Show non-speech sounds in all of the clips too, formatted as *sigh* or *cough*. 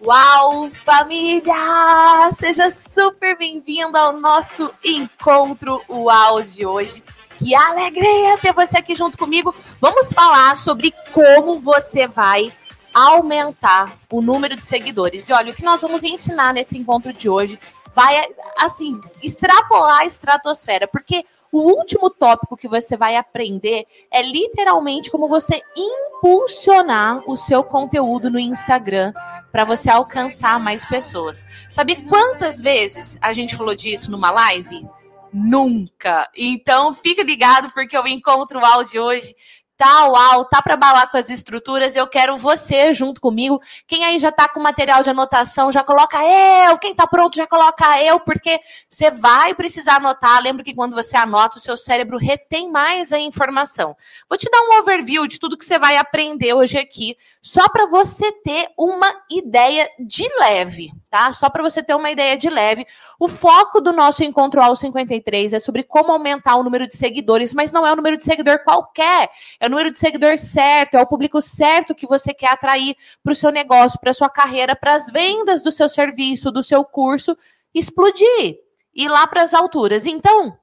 Uau, família! Seja super bem-vindo ao nosso encontro UAU de hoje. Que alegria ter você aqui junto comigo. Vamos falar sobre como você vai aumentar o número de seguidores. E olha, o que nós vamos ensinar nesse encontro de hoje vai, assim, extrapolar a estratosfera, porque o último tópico que você vai aprender é literalmente como você impulsionar o seu conteúdo no Instagram para você alcançar mais pessoas. Sabe quantas vezes a gente falou disso numa live? Nunca. Então, fica ligado porque eu encontro o áudio hoje tá uau, tá para balar com as estruturas, eu quero você junto comigo. Quem aí já tá com material de anotação, já coloca eu. Quem tá pronto, já coloca eu, porque você vai precisar anotar. Lembra que quando você anota, o seu cérebro retém mais a informação. Vou te dar um overview de tudo que você vai aprender hoje aqui, só para você ter uma ideia de leve, tá? Só para você ter uma ideia de leve. O foco do nosso encontro ao 53 é sobre como aumentar o número de seguidores, mas não é o número de seguidor qualquer é o número de seguidor certo, é o público certo que você quer atrair para o seu negócio, para sua carreira, para as vendas do seu serviço, do seu curso explodir, ir lá para as alturas. Então,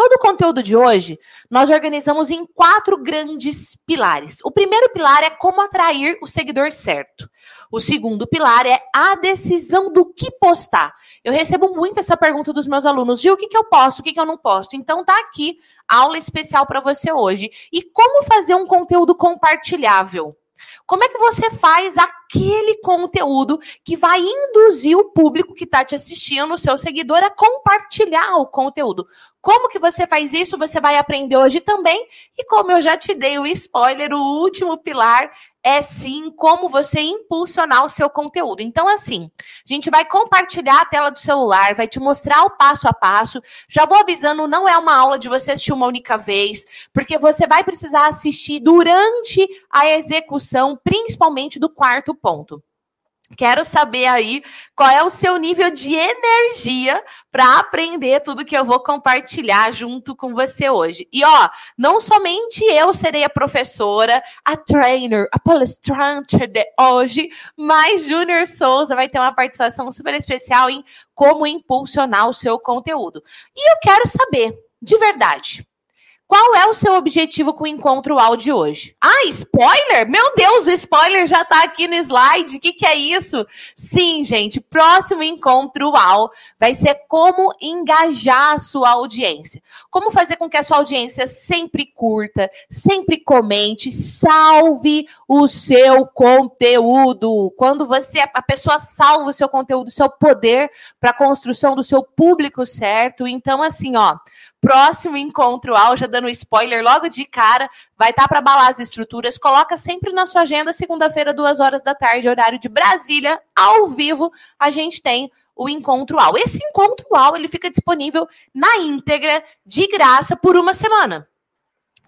Todo o conteúdo de hoje nós organizamos em quatro grandes pilares. O primeiro pilar é como atrair o seguidor certo. O segundo pilar é a decisão do que postar. Eu recebo muito essa pergunta dos meus alunos: Gil, o que, que eu posto, o que, que eu não posto? Então tá aqui aula especial para você hoje. E como fazer um conteúdo compartilhável? Como é que você faz aquele conteúdo que vai induzir o público que está te assistindo, o seu seguidor, a compartilhar o conteúdo? Como que você faz isso? Você vai aprender hoje também. E como eu já te dei o spoiler, o último pilar é sim como você impulsionar o seu conteúdo. Então, assim, a gente vai compartilhar a tela do celular, vai te mostrar o passo a passo. Já vou avisando, não é uma aula de você assistir uma única vez, porque você vai precisar assistir durante a execução, principalmente do quarto ponto. Quero saber aí qual é o seu nível de energia para aprender tudo que eu vou compartilhar junto com você hoje. E ó, não somente eu serei a professora, a trainer, a palestrante de hoje, mas Júnior Souza vai ter uma participação super especial em como impulsionar o seu conteúdo. E eu quero saber, de verdade, qual é o seu objetivo com o encontro áudio hoje? Ah, spoiler? Meu Deus, o spoiler já tá aqui no slide. O que, que é isso? Sim, gente, próximo encontro UAU vai ser como engajar a sua audiência. Como fazer com que a sua audiência sempre curta, sempre comente, salve o seu conteúdo. Quando você, a pessoa salva o seu conteúdo, seu poder para a construção do seu público certo. Então, assim, ó, próximo encontro ao, já dando spoiler logo de cara, vai estar tá para balar as estruturas. Coloca sempre na sua agenda, segunda-feira, duas horas da tarde, horário de Brasília, ao vivo, a gente tem o encontro ao. Esse encontro ao, ele fica disponível na íntegra, de graça, por uma semana.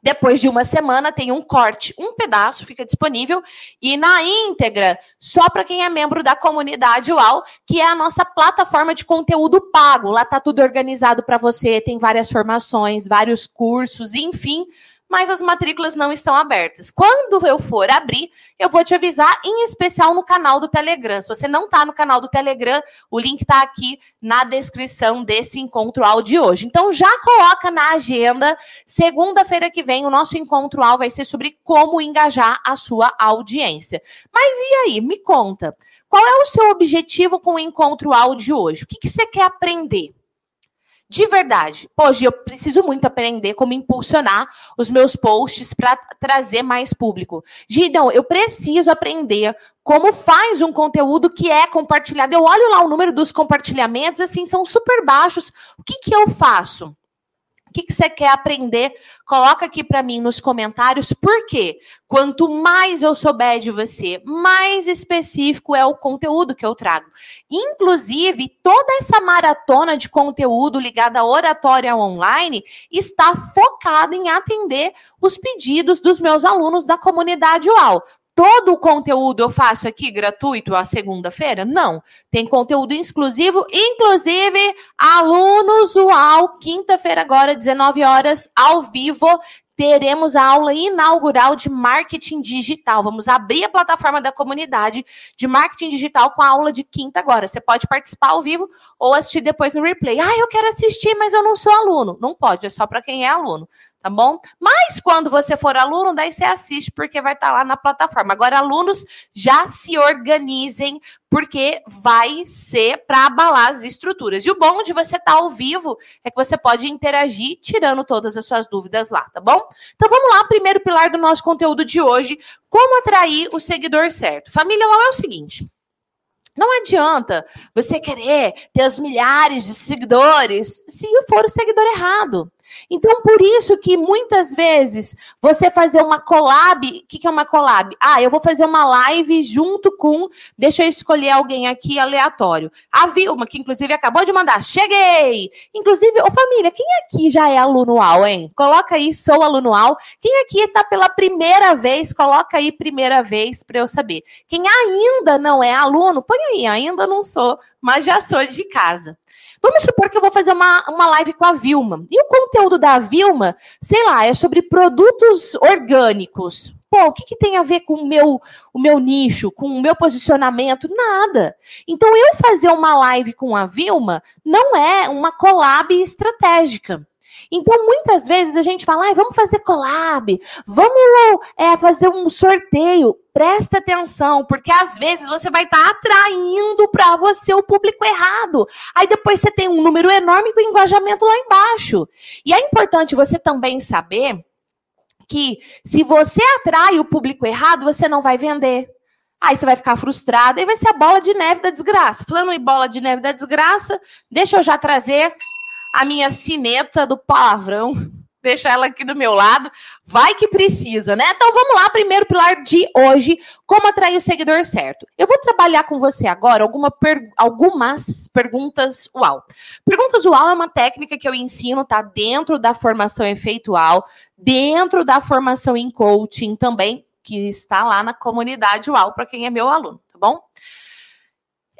Depois de uma semana, tem um corte, um pedaço fica disponível. E na íntegra, só para quem é membro da comunidade UAU, que é a nossa plataforma de conteúdo pago. Lá está tudo organizado para você, tem várias formações, vários cursos, enfim mas as matrículas não estão abertas. Quando eu for abrir, eu vou te avisar, em especial no canal do Telegram. Se você não está no canal do Telegram, o link está aqui na descrição desse encontro áudio de hoje. Então já coloca na agenda. Segunda-feira que vem, o nosso encontro áudio vai ser sobre como engajar a sua audiência. Mas e aí? Me conta. Qual é o seu objetivo com o encontro áudio de hoje? O que, que você quer aprender? De verdade. Hoje eu preciso muito aprender como impulsionar os meus posts para trazer mais público. Gidão, eu preciso aprender como faz um conteúdo que é compartilhado. Eu olho lá o número dos compartilhamentos, assim, são super baixos. O que, que eu faço? O que, que você quer aprender? Coloca aqui para mim nos comentários. Por quê? Quanto mais eu souber de você, mais específico é o conteúdo que eu trago. Inclusive, toda essa maratona de conteúdo ligada à oratória online está focada em atender os pedidos dos meus alunos da comunidade UAU todo o conteúdo eu faço aqui gratuito a segunda-feira? Não. Tem conteúdo exclusivo, inclusive alunos UAU, quinta-feira agora, 19 horas, ao vivo. teremos a aula inaugural de marketing digital. Vamos abrir a plataforma da comunidade de marketing digital com a aula de quinta agora. Você pode participar ao vivo ou assistir depois no replay. Ah, eu quero assistir, mas eu não sou aluno. Não pode, é só para quem é aluno tá bom? Mas quando você for aluno, daí você assiste, porque vai estar tá lá na plataforma. Agora, alunos, já se organizem, porque vai ser para abalar as estruturas. E o bom de você estar tá ao vivo é que você pode interagir, tirando todas as suas dúvidas lá, tá bom? Então vamos lá, primeiro pilar do nosso conteúdo de hoje: como atrair o seguidor certo. Família, é o seguinte. Não adianta você querer ter os milhares de seguidores se for o seguidor errado. Então, por isso que muitas vezes você fazer uma collab, o que, que é uma collab? Ah, eu vou fazer uma live junto com, deixa eu escolher alguém aqui aleatório. A Vilma, que inclusive acabou de mandar, cheguei! Inclusive, ô família, quem aqui já é aluno AL, hein? Coloca aí, sou aluno AL. Quem aqui está pela primeira vez, coloca aí primeira vez para eu saber. Quem ainda não é aluno, põe aí, ainda não sou, mas já sou de casa. Vamos supor que eu vou fazer uma, uma live com a Vilma. E o conteúdo da Vilma, sei lá, é sobre produtos orgânicos. Pô, o que, que tem a ver com o meu, o meu nicho, com o meu posicionamento? Nada. Então, eu fazer uma live com a Vilma não é uma collab estratégica. Então, muitas vezes a gente fala, ah, vamos fazer collab, vamos é, fazer um sorteio. Presta atenção, porque às vezes você vai estar tá atraindo para você o público errado. Aí depois você tem um número enorme com engajamento lá embaixo. E é importante você também saber que se você atrai o público errado, você não vai vender. Aí você vai ficar frustrado e vai ser a bola de neve da desgraça. Falando em bola de neve da desgraça, deixa eu já trazer a minha cineta do palavrão. *laughs* Deixa ela aqui do meu lado. Vai que precisa, né? Então vamos lá, primeiro pilar de hoje, como atrair o seguidor certo. Eu vou trabalhar com você agora alguma per... algumas perguntas UAU. Perguntas UAU é uma técnica que eu ensino, tá dentro da formação efeitual, dentro da formação em coaching também, que está lá na comunidade UAU para quem é meu aluno, tá bom?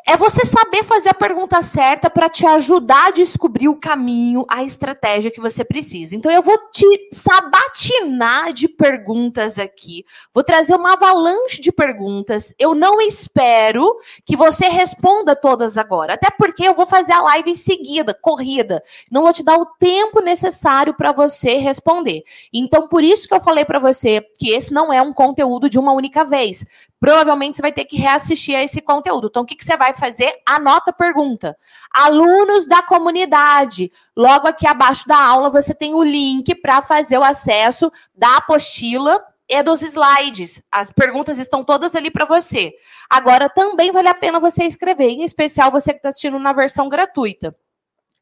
É você saber fazer a pergunta certa para te ajudar a descobrir o caminho, a estratégia que você precisa. Então, eu vou te sabatinar de perguntas aqui. Vou trazer uma avalanche de perguntas. Eu não espero que você responda todas agora, até porque eu vou fazer a live em seguida, corrida. Não vou te dar o tempo necessário para você responder. Então, por isso que eu falei para você que esse não é um conteúdo de uma única vez provavelmente você vai ter que reassistir a esse conteúdo. Então, o que, que você vai fazer? Anota a pergunta. Alunos da comunidade. Logo aqui abaixo da aula, você tem o link para fazer o acesso da apostila e dos slides. As perguntas estão todas ali para você. Agora, também vale a pena você escrever, em especial você que está assistindo na versão gratuita.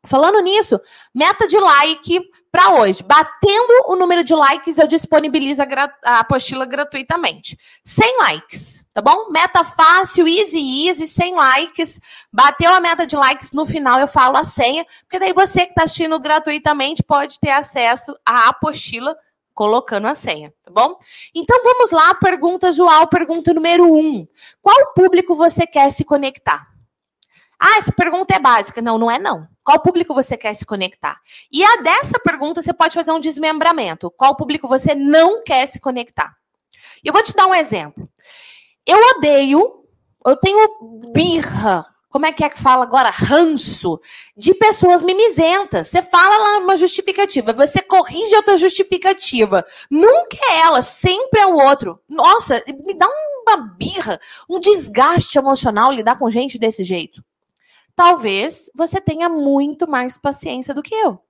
Falando nisso, meta de like para hoje. Batendo o número de likes, eu disponibilizo a, apostila gratuitamente. 100 likes, tá bom? Meta fácil, easy, easy, 100 likes. Bateu a meta de likes, no final eu falo a senha, porque daí você que está assistindo gratuitamente pode ter acesso à apostila colocando a senha, tá bom? Então vamos lá, pergunta usual, pergunta número 1. Um. Qual público você quer se conectar? Ah, essa pergunta é básica. Não, não é não. Qual público você quer se conectar? E a dessa pergunta você pode fazer um desmembramento. Qual público você não quer se conectar? Eu vou te dar um exemplo. Eu odeio, eu tenho birra, como é que é que fala agora? Ranço de pessoas mimizentas. Você fala lá uma justificativa, você corrige outra justificativa. Nunca é ela, sempre é o outro. Nossa, me dá uma birra, um desgaste emocional lidar com gente desse jeito talvez você tenha muito mais paciência do que eu.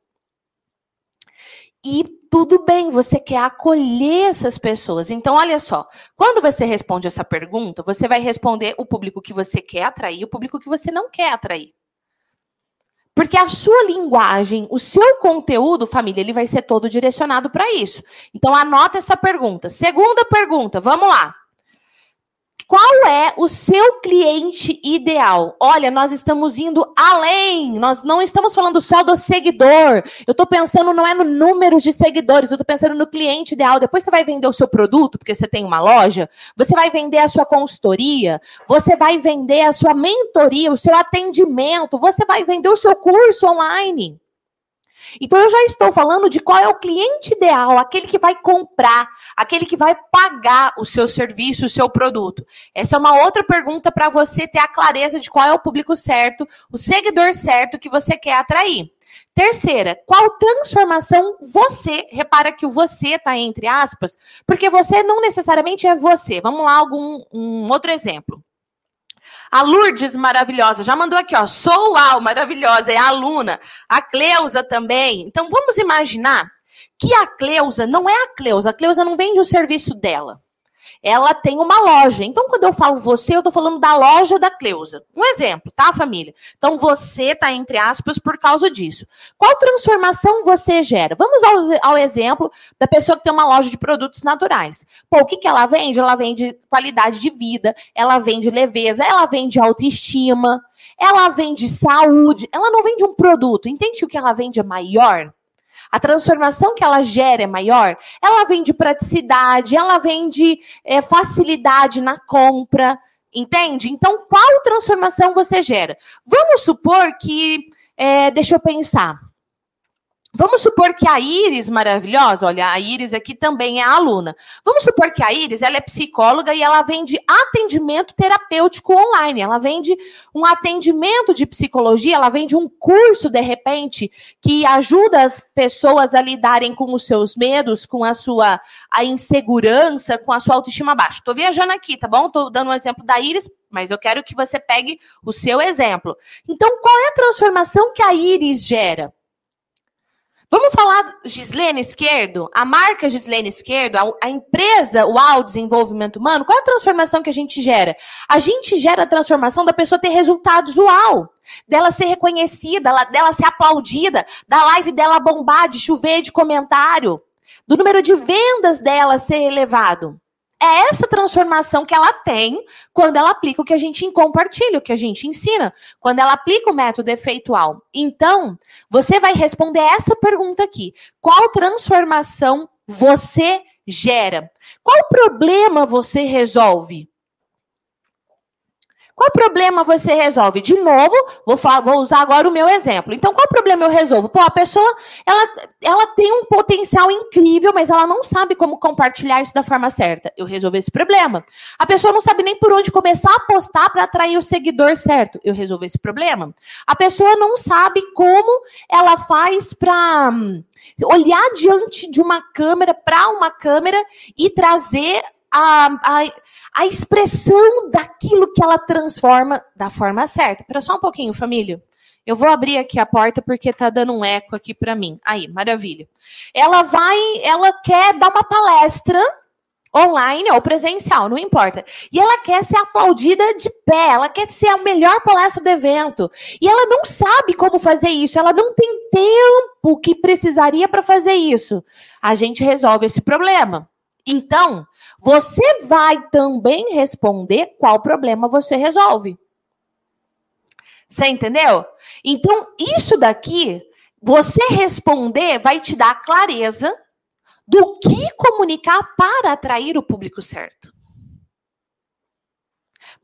E tudo bem, você quer acolher essas pessoas. Então, olha só, quando você responde essa pergunta, você vai responder o público que você quer atrair o público que você não quer atrair. Porque a sua linguagem, o seu conteúdo, família, ele vai ser todo direcionado para isso. Então, anota essa pergunta. Segunda pergunta, vamos lá. Qual é o seu cliente ideal? Olha, nós estamos indo além. Nós não estamos falando só do seguidor. Eu estou pensando não é no número de seguidores, eu estou pensando no cliente ideal. Depois você vai vender o seu produto, porque você tem uma loja, você vai vender a sua consultoria, você vai vender a sua mentoria, o seu atendimento, você vai vender o seu curso online. Então eu já estou falando de qual é o cliente ideal, aquele que vai comprar, aquele que vai pagar o seu serviço, o seu produto. Essa é uma outra pergunta para você ter a clareza de qual é o público certo, o seguidor certo que você quer atrair. Terceira, qual transformação você, repara que o você está entre aspas, porque você não necessariamente é você. Vamos lá, algum um outro exemplo. A Lourdes, maravilhosa, já mandou aqui, ó. Sou Al, maravilhosa, é aluna. A Cleusa também. Então vamos imaginar que a Cleusa não é a Cleusa. A Cleusa não vende o serviço dela ela tem uma loja. Então, quando eu falo você, eu estou falando da loja da Cleusa. Um exemplo, tá, família? Então, você está entre aspas por causa disso. Qual transformação você gera? Vamos ao, ao, exemplo da pessoa que tem uma loja de produtos naturais. Pô, o que, que ela vende? Ela vende qualidade de vida, ela vende leveza, ela vende autoestima, ela vende saúde, ela não vende um produto. Entende que o que ela vende é maior? A transformação que ela gera é maior. Ela vem de praticidade, ela vem de é, facilidade na compra, entende? Então, qual transformação você gera? Vamos supor que, é, deixa eu pensar. Vamos supor que a Iris, maravilhosa, olha, a Iris aqui também é aluna. Vamos supor que a Iris, ela é psicóloga e ela vende atendimento terapêutico online. Ela vende um atendimento de psicologia, ela vende um curso, de repente, que ajuda as pessoas a lidarem com os seus medos, com a sua a insegurança, com a sua autoestima baixa. Tô viajando aqui, tá bom? Tô dando um exemplo da Iris, mas eu quero que você pegue o seu exemplo. Então, qual é a transformação que a Iris gera? Vamos falar Gislene Esquerdo, a marca Gislene Esquerdo, a, a empresa UAU Desenvolvimento Humano, qual é a transformação que a gente gera? A gente gera a transformação da pessoa ter resultados UAU, dela ser reconhecida, dela ser aplaudida, da live dela bombar, de chover de comentário, do número de vendas dela ser elevado. É essa transformação que ela tem quando ela aplica o que a gente compartilha, o que a gente ensina, quando ela aplica o método efeitual. Então, você vai responder essa pergunta aqui: qual transformação você gera? Qual problema você resolve? Qual problema você resolve? De novo, vou, falar, vou usar agora o meu exemplo. Então, qual problema eu resolvo? Pô, a pessoa, ela, ela tem um potencial incrível, mas ela não sabe como compartilhar isso da forma certa. Eu resolvo esse problema. A pessoa não sabe nem por onde começar a postar para atrair o seguidor certo. Eu resolvo esse problema. A pessoa não sabe como ela faz para hum, olhar diante de uma câmera, para uma câmera e trazer a, a, a expressão daquilo que ela transforma da forma certa. Espera só um pouquinho, família. Eu vou abrir aqui a porta porque tá dando um eco aqui para mim. Aí, maravilha. Ela vai, ela quer dar uma palestra online ou presencial, não importa. E ela quer ser aplaudida de pé, ela quer ser a melhor palestra do evento. E ela não sabe como fazer isso, ela não tem tempo que precisaria para fazer isso. A gente resolve esse problema. Então, você vai também responder qual problema você resolve. Você entendeu? Então, isso daqui, você responder vai te dar clareza do que comunicar para atrair o público certo.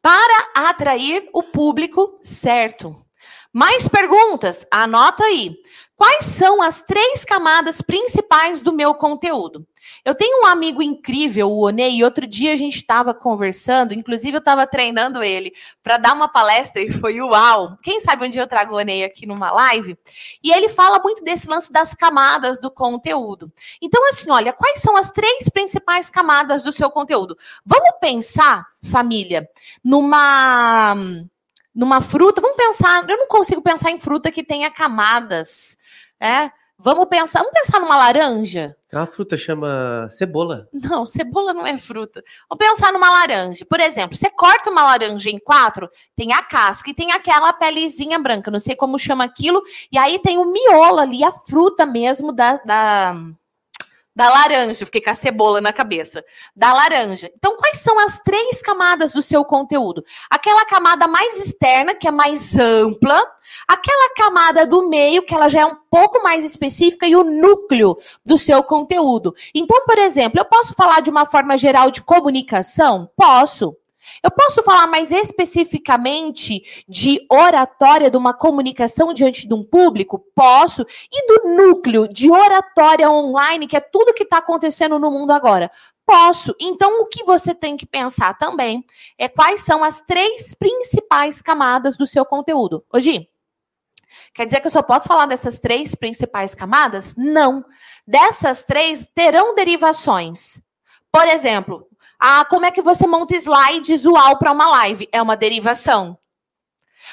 Para atrair o público certo. Mais perguntas? Anota aí. Quais são as três camadas principais do meu conteúdo? Eu tenho um amigo incrível, o Onei, e outro dia a gente estava conversando, inclusive eu estava treinando ele para dar uma palestra e foi uau. Quem sabe um dia eu trago o Onei aqui numa live? E ele fala muito desse lance das camadas do conteúdo. Então, assim, olha, quais são as três principais camadas do seu conteúdo? Vamos pensar, família, numa numa fruta. Vamos pensar, eu não consigo pensar em fruta que tenha camadas, né? Vamos pensar, vamos pensar numa laranja. É uma fruta chama cebola. Não, cebola não é fruta. Vamos pensar numa laranja. Por exemplo, você corta uma laranja em quatro, tem a casca e tem aquela pelezinha branca, não sei como chama aquilo, e aí tem o miolo ali, a fruta mesmo da, da da laranja, fiquei com a cebola na cabeça. Da laranja. Então, quais são as três camadas do seu conteúdo? Aquela camada mais externa, que é mais ampla, aquela camada do meio, que ela já é um pouco mais específica, e o núcleo do seu conteúdo. Então, por exemplo, eu posso falar de uma forma geral de comunicação? Posso. Eu posso falar mais especificamente de oratória, de uma comunicação diante de um público? Posso. E do núcleo de oratória online, que é tudo que está acontecendo no mundo agora? Posso. Então, o que você tem que pensar também é quais são as três principais camadas do seu conteúdo. Hoje, quer dizer que eu só posso falar dessas três principais camadas? Não. Dessas três terão derivações. Por exemplo, ah, como é que você monta slide visual para uma live? É uma derivação.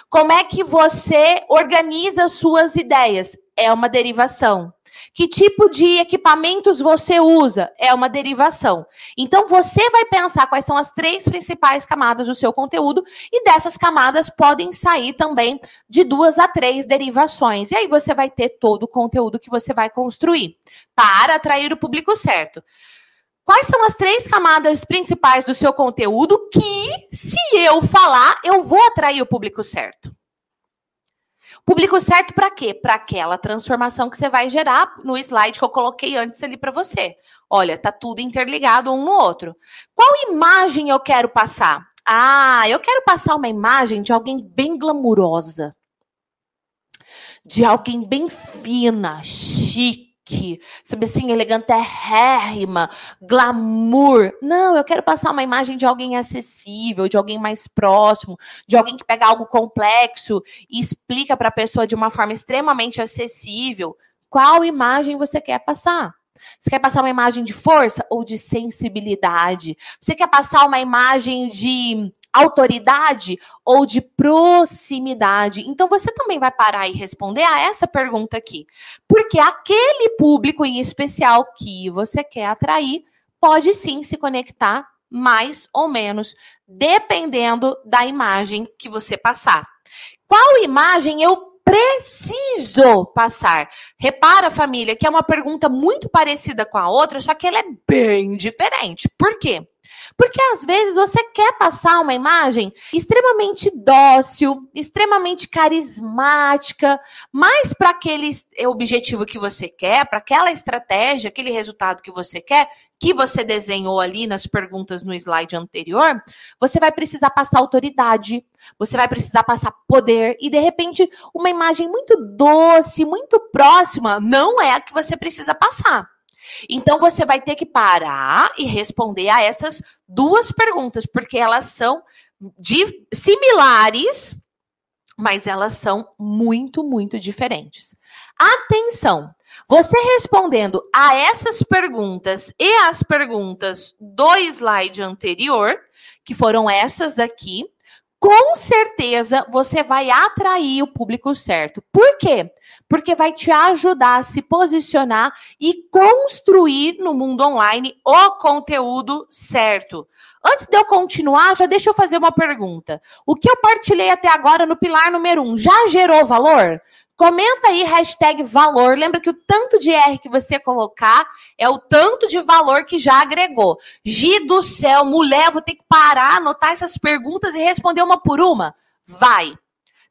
Como é que você organiza suas ideias? É uma derivação. Que tipo de equipamentos você usa? É uma derivação. Então você vai pensar quais são as três principais camadas do seu conteúdo e dessas camadas podem sair também de duas a três derivações. E aí você vai ter todo o conteúdo que você vai construir para atrair o público certo. Quais são as três camadas principais do seu conteúdo que, se eu falar, eu vou atrair o público certo? Público certo para quê? Para aquela transformação que você vai gerar no slide que eu coloquei antes ali para você. Olha, tá tudo interligado um no outro. Qual imagem eu quero passar? Ah, eu quero passar uma imagem de alguém bem glamurosa. De alguém bem fina, chique sabe assim, elegantérrima, glamour. Não, eu quero passar uma imagem de alguém acessível, de alguém mais próximo, de alguém que pega algo complexo e explica para a pessoa de uma forma extremamente acessível. Qual imagem você quer passar? Você quer passar uma imagem de força ou de sensibilidade? Você quer passar uma imagem de autoridade ou de proximidade? Então você também vai parar e responder a essa pergunta aqui. Porque aquele público em especial que você quer atrair pode sim se conectar mais ou menos, dependendo da imagem que você passar. Qual imagem eu preciso passar? Repara, família, que é uma pergunta muito parecida com a outra, só que ela é bem diferente. Por quê? Porque às vezes você quer passar uma imagem extremamente dócil, extremamente carismática, mas para aquele objetivo que você quer, para aquela estratégia, aquele resultado que você quer, que você desenhou ali nas perguntas no slide anterior, você vai precisar passar autoridade, você vai precisar passar poder e de repente uma imagem muito doce, muito próxima, não é a que você precisa passar. Então você vai ter que parar e responder a essas duas perguntas, porque elas são de, similares, mas elas são muito, muito diferentes. Atenção! Você respondendo a essas perguntas e as perguntas do slide anterior, que foram essas aqui, com certeza você vai atrair o público certo. Por quê? Porque vai te ajudar a se posicionar e construir no mundo online o conteúdo certo. Antes de eu continuar, já deixa eu fazer uma pergunta. O que eu partilhei até agora no pilar número um já gerou valor? Comenta aí hashtag valor. Lembra que o tanto de R que você colocar é o tanto de valor que já agregou. Gi do céu, mulher, vou ter que parar, anotar essas perguntas e responder uma por uma? Vai.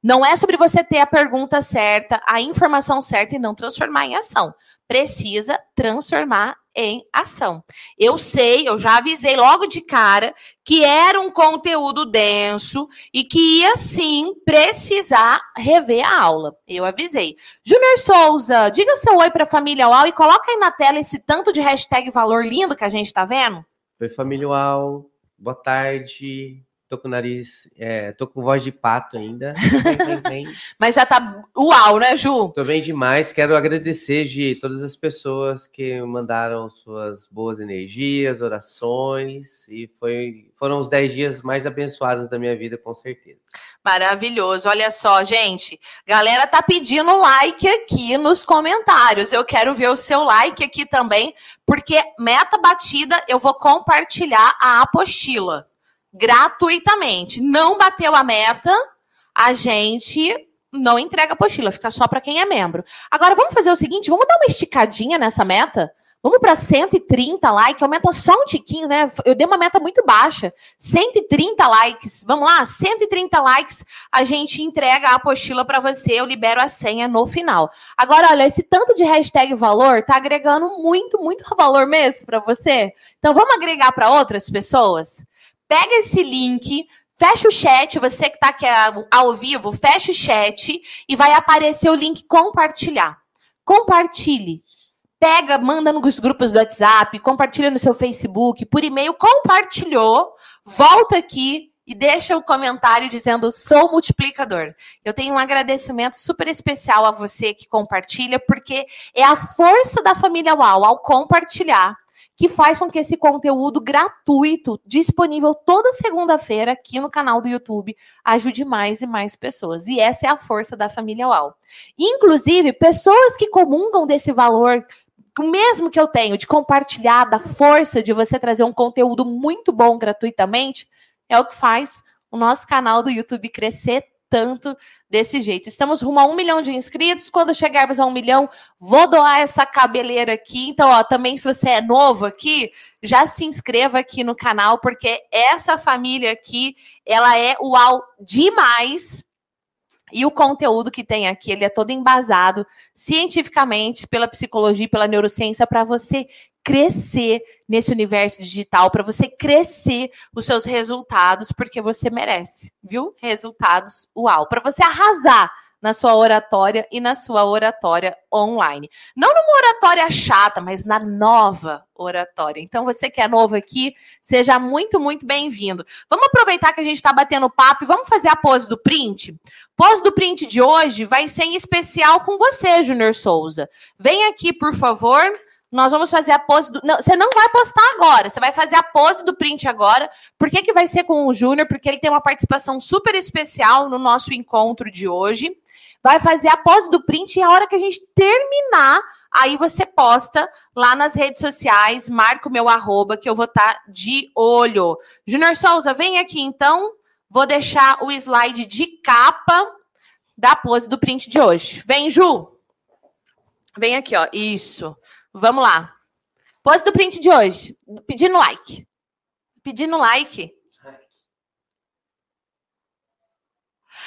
Não é sobre você ter a pergunta certa, a informação certa e não transformar em ação. Precisa transformar em ação. Eu sei, eu já avisei logo de cara que era um conteúdo denso e que ia sim precisar rever a aula. Eu avisei. Júnior Souza, diga seu oi para a família UAU e coloca aí na tela esse tanto de hashtag valor lindo que a gente está vendo. Oi, família UAU. Boa tarde. Tô com o nariz, é, tô com voz de pato ainda. *laughs* Mas já tá uau, né, Ju? Tô bem demais. Quero agradecer de todas as pessoas que mandaram suas boas energias, orações e foi, foram os 10 dias mais abençoados da minha vida, com certeza. Maravilhoso. Olha só, gente. Galera tá pedindo like aqui nos comentários. Eu quero ver o seu like aqui também, porque meta batida, eu vou compartilhar a apostila gratuitamente. Não bateu a meta, a gente não entrega a apostila, fica só para quem é membro. Agora vamos fazer o seguinte, vamos dar uma esticadinha nessa meta? Vamos para 130 likes, aumenta só um tiquinho, né? Eu dei uma meta muito baixa. 130 likes. Vamos lá? 130 likes, a gente entrega a apostila para você, eu libero a senha no final. Agora, olha, esse tanto de hashtag valor tá agregando muito, muito valor mesmo para você. Então, vamos agregar para outras pessoas? Pega esse link, fecha o chat, você que está aqui ao vivo, fecha o chat e vai aparecer o link compartilhar. Compartilhe. Pega, manda nos grupos do WhatsApp, compartilha no seu Facebook, por e-mail, compartilhou, volta aqui, e deixa o comentário dizendo sou multiplicador. Eu tenho um agradecimento super especial a você que compartilha, porque é a força da família UAU ao compartilhar que faz com que esse conteúdo gratuito, disponível toda segunda-feira aqui no canal do YouTube, ajude mais e mais pessoas. E essa é a força da família UAU. Inclusive, pessoas que comungam desse valor o mesmo que eu tenho de compartilhar da força de você trazer um conteúdo muito bom gratuitamente, é o que faz o nosso canal do YouTube crescer tanto desse jeito. Estamos rumo a um milhão de inscritos. Quando chegarmos a um milhão, vou doar essa cabeleira aqui. Então, ó, também se você é novo aqui, já se inscreva aqui no canal, porque essa família aqui, ela é uau demais. E o conteúdo que tem aqui, ele é todo embasado cientificamente pela psicologia e pela neurociência para você crescer nesse universo digital, para você crescer os seus resultados, porque você merece, viu? Resultados uau, para você arrasar na sua oratória e na sua oratória online. Não numa oratória chata, mas na nova oratória. Então, você que é novo aqui, seja muito, muito bem-vindo. Vamos aproveitar que a gente está batendo papo e vamos fazer a pose do print? Pose do print de hoje vai ser em especial com você, Júnior Souza. Vem aqui, por favor. Nós vamos fazer a pose do. Não, você não vai postar agora, você vai fazer a pose do print agora. Por que, que vai ser com o Júnior? Porque ele tem uma participação super especial no nosso encontro de hoje. Vai fazer a pose do print e a hora que a gente terminar, aí você posta lá nas redes sociais, marca o meu arroba, que eu vou estar tá de olho. Júnior Souza, vem aqui então. Vou deixar o slide de capa da pose do print de hoje. Vem, Ju. Vem aqui, ó. Isso. Vamos lá. Pose do print de hoje. Pedindo like. Pedindo like.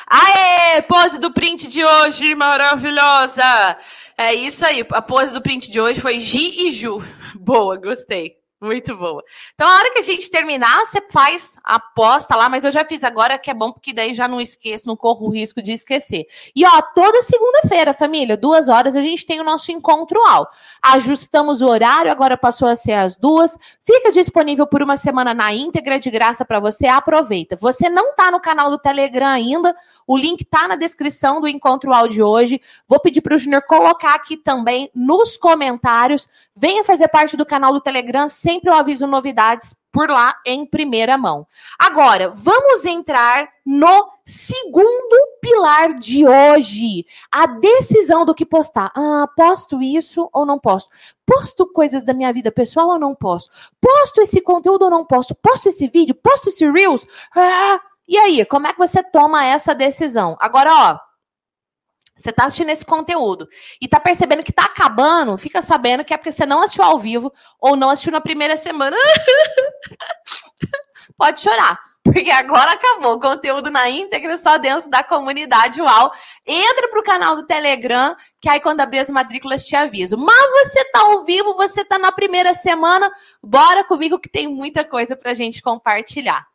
Aê! Pose do print de hoje, maravilhosa! É isso aí. A pose do print de hoje foi Gi e Ju. *laughs* Boa, gostei. Muito boa. Então, a hora que a gente terminar, você faz a aposta lá, mas eu já fiz agora, que é bom, porque daí já não esqueço, não corro o risco de esquecer. E, ó, toda segunda-feira, família, duas horas, a gente tem o nosso encontro ao. Ajustamos o horário, agora passou a ser as duas. Fica disponível por uma semana na íntegra, de graça para você, aproveita. Você não tá no canal do Telegram ainda, o link tá na descrição do encontro ao de hoje. Vou pedir para o Júnior colocar aqui também nos comentários. Venha fazer parte do canal do Telegram sempre eu aviso novidades por lá em primeira mão. Agora, vamos entrar no segundo pilar de hoje. A decisão do que postar. Ah, posto isso ou não posto? Posto coisas da minha vida pessoal ou não posto? Posto esse conteúdo ou não posto? Posto esse vídeo? Posto esse Reels? Ah, e aí, como é que você toma essa decisão? Agora, ó, você está assistindo esse conteúdo e está percebendo que está acabando, fica sabendo que é porque você não assistiu ao vivo ou não assistiu na primeira semana. *laughs* Pode chorar, porque agora acabou o conteúdo na íntegra só dentro da comunidade UAU. Entra para o canal do Telegram, que aí quando abrir as matrículas te aviso. Mas você está ao vivo, você está na primeira semana, bora comigo que tem muita coisa para gente compartilhar.